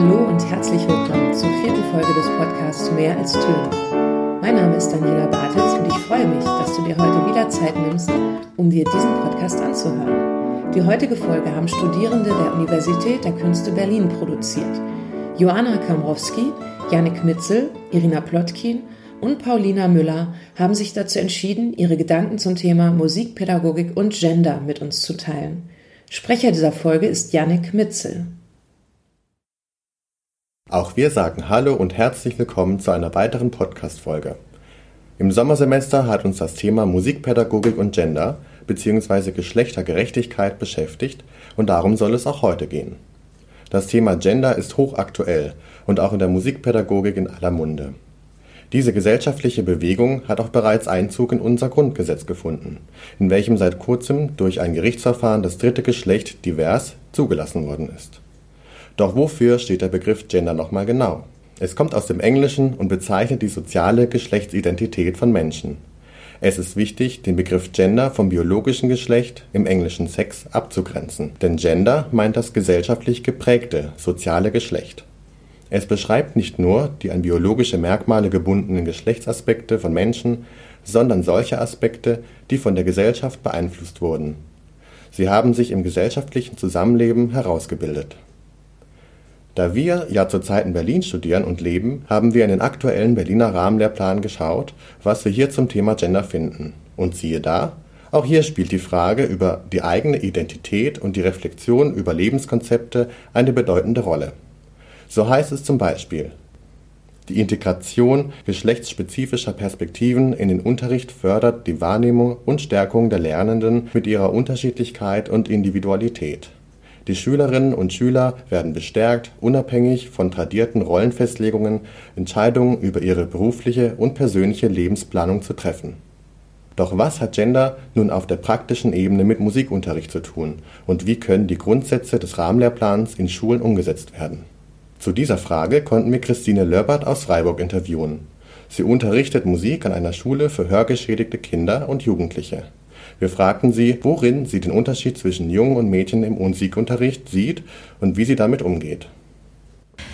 Hallo und herzlich willkommen zur vierten Folge des Podcasts Mehr als Töne. Mein Name ist Daniela Bartels und ich freue mich, dass du dir heute wieder Zeit nimmst, um dir diesen Podcast anzuhören. Die heutige Folge haben Studierende der Universität der Künste Berlin produziert. Joanna Kamrowski, Janik Mitzel, Irina Plotkin und Paulina Müller haben sich dazu entschieden, ihre Gedanken zum Thema Musikpädagogik und Gender mit uns zu teilen. Sprecher dieser Folge ist Janik Mitzel. Auch wir sagen Hallo und herzlich willkommen zu einer weiteren Podcast-Folge. Im Sommersemester hat uns das Thema Musikpädagogik und Gender bzw. Geschlechtergerechtigkeit beschäftigt und darum soll es auch heute gehen. Das Thema Gender ist hochaktuell und auch in der Musikpädagogik in aller Munde. Diese gesellschaftliche Bewegung hat auch bereits Einzug in unser Grundgesetz gefunden, in welchem seit kurzem durch ein Gerichtsverfahren das dritte Geschlecht divers zugelassen worden ist. Doch wofür steht der Begriff Gender nochmal genau? Es kommt aus dem Englischen und bezeichnet die soziale Geschlechtsidentität von Menschen. Es ist wichtig, den Begriff Gender vom biologischen Geschlecht, im Englischen Sex, abzugrenzen, denn Gender meint das gesellschaftlich geprägte soziale Geschlecht. Es beschreibt nicht nur die an biologische Merkmale gebundenen Geschlechtsaspekte von Menschen, sondern solche Aspekte, die von der Gesellschaft beeinflusst wurden. Sie haben sich im gesellschaftlichen Zusammenleben herausgebildet da wir ja zurzeit in Berlin studieren und leben, haben wir in den aktuellen Berliner Rahmenlehrplan geschaut, was wir hier zum Thema Gender finden. Und siehe da, auch hier spielt die Frage über die eigene Identität und die Reflexion über Lebenskonzepte eine bedeutende Rolle. So heißt es zum Beispiel, die Integration geschlechtsspezifischer Perspektiven in den Unterricht fördert die Wahrnehmung und Stärkung der Lernenden mit ihrer Unterschiedlichkeit und Individualität. Die Schülerinnen und Schüler werden bestärkt, unabhängig von tradierten Rollenfestlegungen Entscheidungen über ihre berufliche und persönliche Lebensplanung zu treffen. Doch was hat Gender nun auf der praktischen Ebene mit Musikunterricht zu tun und wie können die Grundsätze des Rahmenlehrplans in Schulen umgesetzt werden? Zu dieser Frage konnten wir Christine Lörbert aus Freiburg interviewen. Sie unterrichtet Musik an einer Schule für hörgeschädigte Kinder und Jugendliche. Wir fragten sie, worin sie den Unterschied zwischen Jungen und Mädchen im Musikunterricht sieht und wie sie damit umgeht.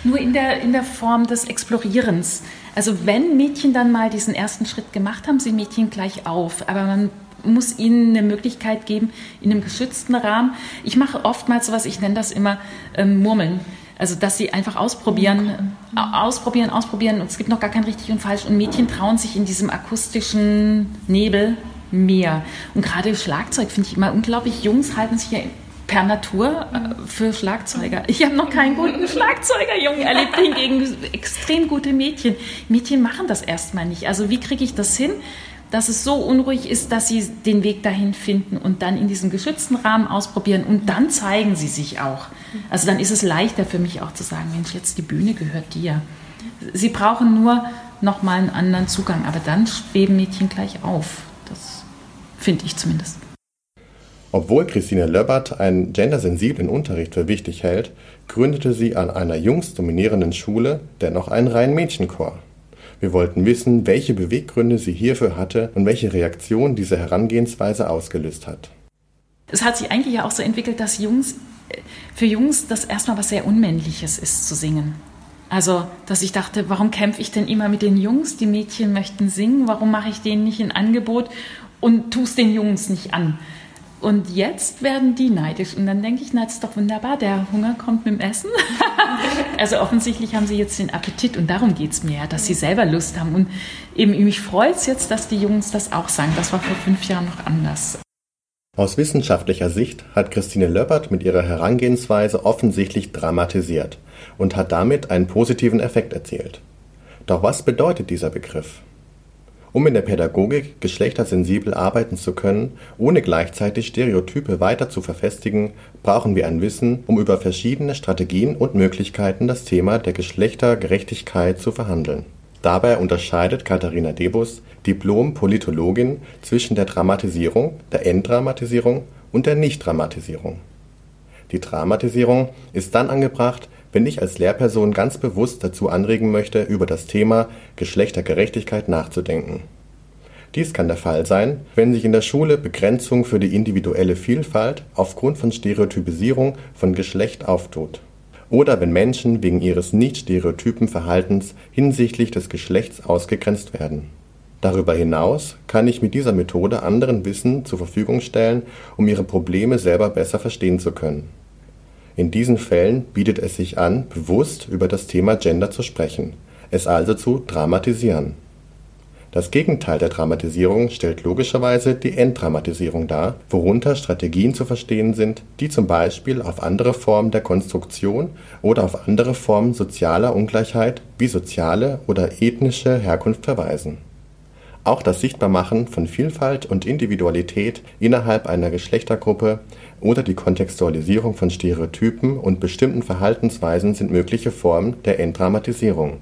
Nur in der, in der Form des Explorierens. Also wenn Mädchen dann mal diesen ersten Schritt gemacht haben, sind Mädchen gleich auf. Aber man muss ihnen eine Möglichkeit geben, in einem geschützten Rahmen. Ich mache oftmals sowas, ich nenne das immer ähm, Murmeln. Also, dass sie einfach ausprobieren, ausprobieren, ausprobieren und es gibt noch gar kein richtig und falsch. Und Mädchen trauen sich in diesem akustischen Nebel mehr. Und gerade Schlagzeug finde ich immer unglaublich. Jungs halten sich ja per Natur äh, für Schlagzeuger. Ich habe noch keinen guten Schlagzeugerjungen erlebt, hingegen extrem gute Mädchen. Mädchen machen das erstmal nicht. Also wie kriege ich das hin, dass es so unruhig ist, dass sie den Weg dahin finden und dann in diesem geschützten Rahmen ausprobieren und dann zeigen sie sich auch. Also dann ist es leichter für mich auch zu sagen, Mensch, jetzt die Bühne gehört dir. Sie brauchen nur nochmal einen anderen Zugang, aber dann schweben Mädchen gleich auf. Das finde ich zumindest. Obwohl Christine Löbbert einen gendersensiblen Unterricht für wichtig hält, gründete sie an einer jungsdominierenden Schule dennoch einen reinen Mädchenchor. Wir wollten wissen, welche Beweggründe sie hierfür hatte und welche Reaktion diese Herangehensweise ausgelöst hat. Es hat sich eigentlich ja auch so entwickelt, dass Jungs, für Jungs das erstmal was sehr Unmännliches ist zu singen. Also, dass ich dachte, warum kämpfe ich denn immer mit den Jungs? Die Mädchen möchten singen, warum mache ich denen nicht ein Angebot und es den Jungs nicht an? Und jetzt werden die neidisch. Und dann denke ich, na, das ist doch wunderbar, der Hunger kommt mit dem Essen. also offensichtlich haben sie jetzt den Appetit und darum geht es mir dass sie selber Lust haben. Und eben mich freut es jetzt, dass die Jungs das auch sagen. Das war vor fünf Jahren noch anders. Aus wissenschaftlicher Sicht hat Christine Löppert mit ihrer Herangehensweise offensichtlich dramatisiert und hat damit einen positiven Effekt erzielt. Doch was bedeutet dieser Begriff? Um in der Pädagogik geschlechtersensibel arbeiten zu können, ohne gleichzeitig Stereotype weiter zu verfestigen, brauchen wir ein Wissen, um über verschiedene Strategien und Möglichkeiten das Thema der Geschlechtergerechtigkeit zu verhandeln. Dabei unterscheidet Katharina Debus, Diplom-Politologin, zwischen der Dramatisierung, der Entdramatisierung und der Nichtdramatisierung. Die Dramatisierung ist dann angebracht, wenn ich als Lehrperson ganz bewusst dazu anregen möchte, über das Thema Geschlechtergerechtigkeit nachzudenken. Dies kann der Fall sein, wenn sich in der Schule Begrenzung für die individuelle Vielfalt aufgrund von Stereotypisierung von Geschlecht auftut. oder wenn Menschen wegen ihres nicht stereotypen Verhaltens hinsichtlich des Geschlechts ausgegrenzt werden. Darüber hinaus kann ich mit dieser Methode anderen Wissen zur Verfügung stellen, um ihre Probleme selber besser verstehen zu können. In diesen Fällen bietet es sich an, bewusst über das Thema Gender zu sprechen, es also zu dramatisieren. Das Gegenteil der Dramatisierung stellt logischerweise die Entdramatisierung dar, worunter Strategien zu verstehen sind, die zum Beispiel auf andere Formen der Konstruktion oder auf andere Formen sozialer Ungleichheit wie soziale oder ethnische Herkunft verweisen. Auch das Sichtbarmachen von Vielfalt und Individualität innerhalb einer Geschlechtergruppe oder die Kontextualisierung von Stereotypen und bestimmten Verhaltensweisen sind mögliche Formen der Entdramatisierung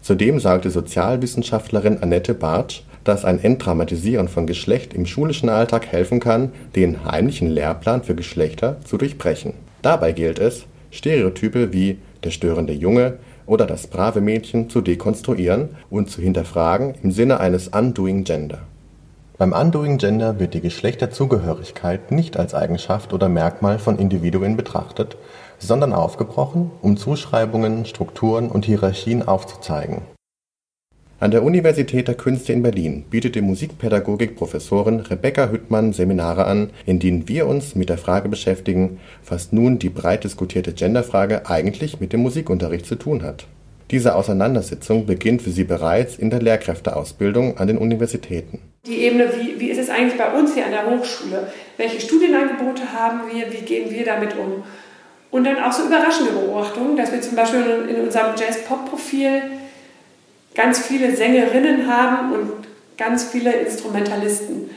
Zudem sagte Sozialwissenschaftlerin Annette Bartsch, dass ein Entdramatisieren von Geschlecht im schulischen Alltag helfen kann, den heimlichen Lehrplan für Geschlechter zu durchbrechen. Dabei gilt es, Stereotype wie der störende Junge oder das brave Mädchen zu dekonstruieren und zu hinterfragen im Sinne eines Undoing Gender. Beim Undoing Gender wird die Geschlechterzugehörigkeit nicht als Eigenschaft oder Merkmal von Individuen betrachtet, sondern aufgebrochen, um Zuschreibungen, Strukturen und Hierarchien aufzuzeigen. An der Universität der Künste in Berlin bietet die Musikpädagogik-Professorin Rebecca Hüttmann Seminare an, in denen wir uns mit der Frage beschäftigen, was nun die breit diskutierte Genderfrage eigentlich mit dem Musikunterricht zu tun hat. Diese Auseinandersetzung beginnt für sie bereits in der Lehrkräfteausbildung an den Universitäten. Die Ebene, wie, wie ist es eigentlich bei uns hier an der Hochschule? Welche Studienangebote haben wir? Wie gehen wir damit um? Und dann auch so überraschende Beobachtungen, dass wir zum Beispiel in unserem Jazz-Pop-Profil ganz viele Sängerinnen haben und ganz viele Instrumentalisten.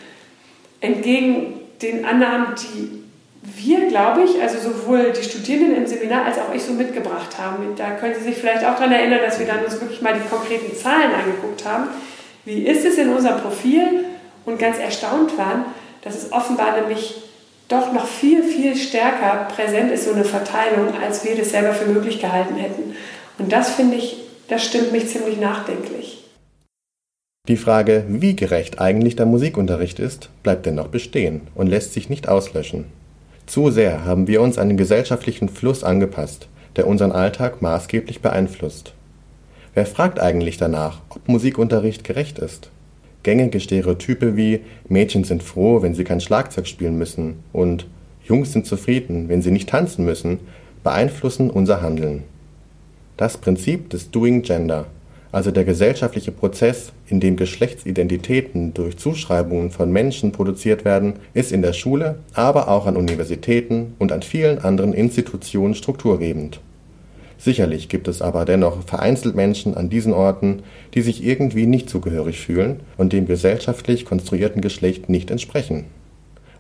Entgegen den Annahmen, die wir, glaube ich, also sowohl die Studierenden im Seminar als auch ich so mitgebracht haben. Da können Sie sich vielleicht auch daran erinnern, dass wir dann uns wirklich mal die konkreten Zahlen angeguckt haben. Wie ist es in unserem Profil? Und ganz erstaunt waren, dass es offenbar nämlich doch noch viel, viel stärker präsent ist, so eine Verteilung, als wir das selber für möglich gehalten hätten. Und das finde ich, das stimmt mich ziemlich nachdenklich. Die Frage, wie gerecht eigentlich der Musikunterricht ist, bleibt dennoch bestehen und lässt sich nicht auslöschen. Zu sehr haben wir uns an den gesellschaftlichen Fluss angepasst, der unseren Alltag maßgeblich beeinflusst. Wer fragt eigentlich danach, ob Musikunterricht gerecht ist? Gängige Stereotype wie Mädchen sind froh, wenn sie kein Schlagzeug spielen müssen und Jungs sind zufrieden, wenn sie nicht tanzen müssen, beeinflussen unser Handeln. Das Prinzip des Doing Gender, also der gesellschaftliche Prozess, in dem Geschlechtsidentitäten durch Zuschreibungen von Menschen produziert werden, ist in der Schule, aber auch an Universitäten und an vielen anderen Institutionen strukturgebend. Sicherlich gibt es aber dennoch vereinzelt Menschen an diesen Orten, die sich irgendwie nicht zugehörig fühlen und dem gesellschaftlich konstruierten Geschlecht nicht entsprechen.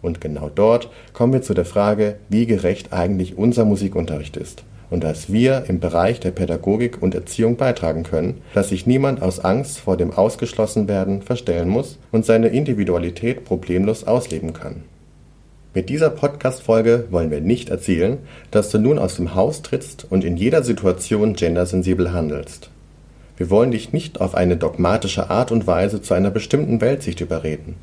Und genau dort kommen wir zu der Frage, wie gerecht eigentlich unser Musikunterricht ist und dass wir im Bereich der Pädagogik und Erziehung beitragen können, dass sich niemand aus Angst vor dem Ausgeschlossenwerden verstellen muss und seine Individualität problemlos ausleben kann. Mit dieser Podcast-Folge wollen wir nicht erzielen, dass du nun aus dem Haus trittst und in jeder Situation gendersensibel handelst. Wir wollen dich nicht auf eine dogmatische Art und Weise zu einer bestimmten Weltsicht überreden.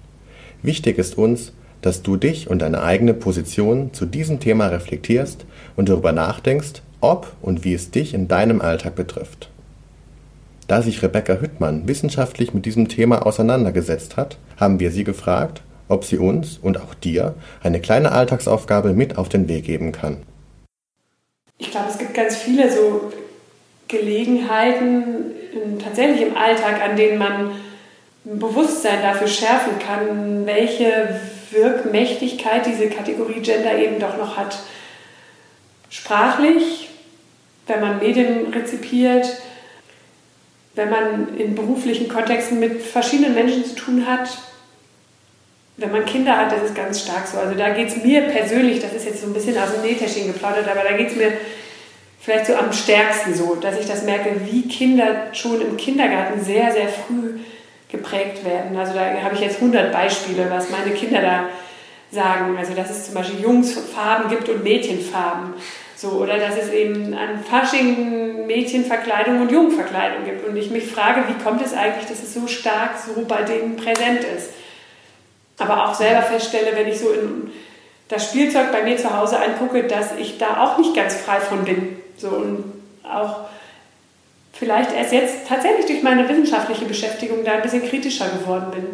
Wichtig ist uns, dass du dich und deine eigene Position zu diesem Thema reflektierst und darüber nachdenkst, ob und wie es dich in deinem Alltag betrifft. Da sich Rebecca Hüttmann wissenschaftlich mit diesem Thema auseinandergesetzt hat, haben wir sie gefragt, ob sie uns und auch dir eine kleine Alltagsaufgabe mit auf den Weg geben kann. Ich glaube, es gibt ganz viele so Gelegenheiten tatsächlich im Alltag, an denen man ein Bewusstsein dafür schärfen kann, welche Wirkmächtigkeit diese Kategorie Gender eben doch noch hat. Sprachlich, wenn man Medien rezipiert, wenn man in beruflichen Kontexten mit verschiedenen Menschen zu tun hat, wenn man Kinder hat, das ist ganz stark so. Also da geht es mir persönlich, das ist jetzt so ein bisschen aus dem Nähtäschchen geplaudert, aber da geht es mir vielleicht so am stärksten so, dass ich das merke, wie Kinder schon im Kindergarten sehr, sehr früh geprägt werden. Also da habe ich jetzt 100 Beispiele, was meine Kinder da sagen. Also dass es zum Beispiel Jungsfarben gibt und Mädchenfarben. So, oder dass es eben an Fasching Mädchenverkleidung und Jungverkleidung gibt. Und ich mich frage, wie kommt es eigentlich, dass es so stark so bei denen präsent ist aber auch selber feststelle, wenn ich so in das Spielzeug bei mir zu Hause angucke, dass ich da auch nicht ganz frei von bin. So und auch vielleicht erst jetzt tatsächlich durch meine wissenschaftliche Beschäftigung da ein bisschen kritischer geworden bin.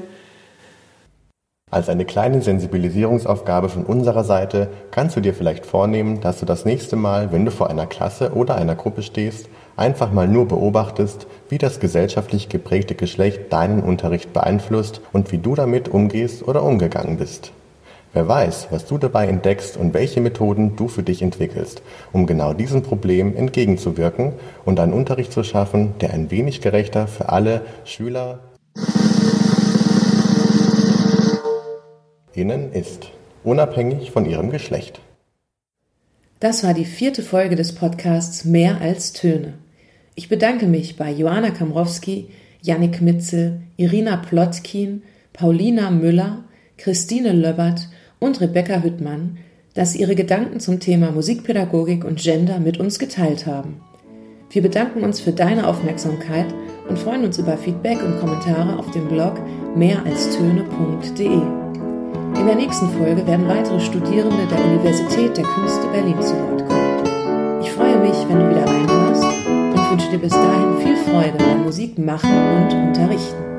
Als eine kleine Sensibilisierungsaufgabe von unserer Seite kannst du dir vielleicht vornehmen, dass du das nächste Mal, wenn du vor einer Klasse oder einer Gruppe stehst, einfach mal nur beobachtest, wie das gesellschaftlich geprägte Geschlecht deinen Unterricht beeinflusst und wie du damit umgehst oder umgegangen bist. Wer weiß, was du dabei entdeckst und welche Methoden du für dich entwickelst, um genau diesem Problem entgegenzuwirken und einen Unterricht zu schaffen, der ein wenig gerechter für alle Schüler innen ist, unabhängig von ihrem Geschlecht. Das war die vierte Folge des Podcasts Mehr als Töne. Ich bedanke mich bei Joanna Kamrowski, Jannik Mitzel, Irina Plotkin, Paulina Müller, Christine Löbbert und Rebecca Hüttmann, dass sie ihre Gedanken zum Thema Musikpädagogik und Gender mit uns geteilt haben. Wir bedanken uns für deine Aufmerksamkeit und freuen uns über Feedback und Kommentare auf dem Blog mehralstöne.de. In der nächsten Folge werden weitere Studierende der Universität der Künste Berlin zu Wort kommen. Ich freue mich, wenn du wieder reinhörst wünsche dir bis dahin viel Freude beim Musik machen und unterrichten.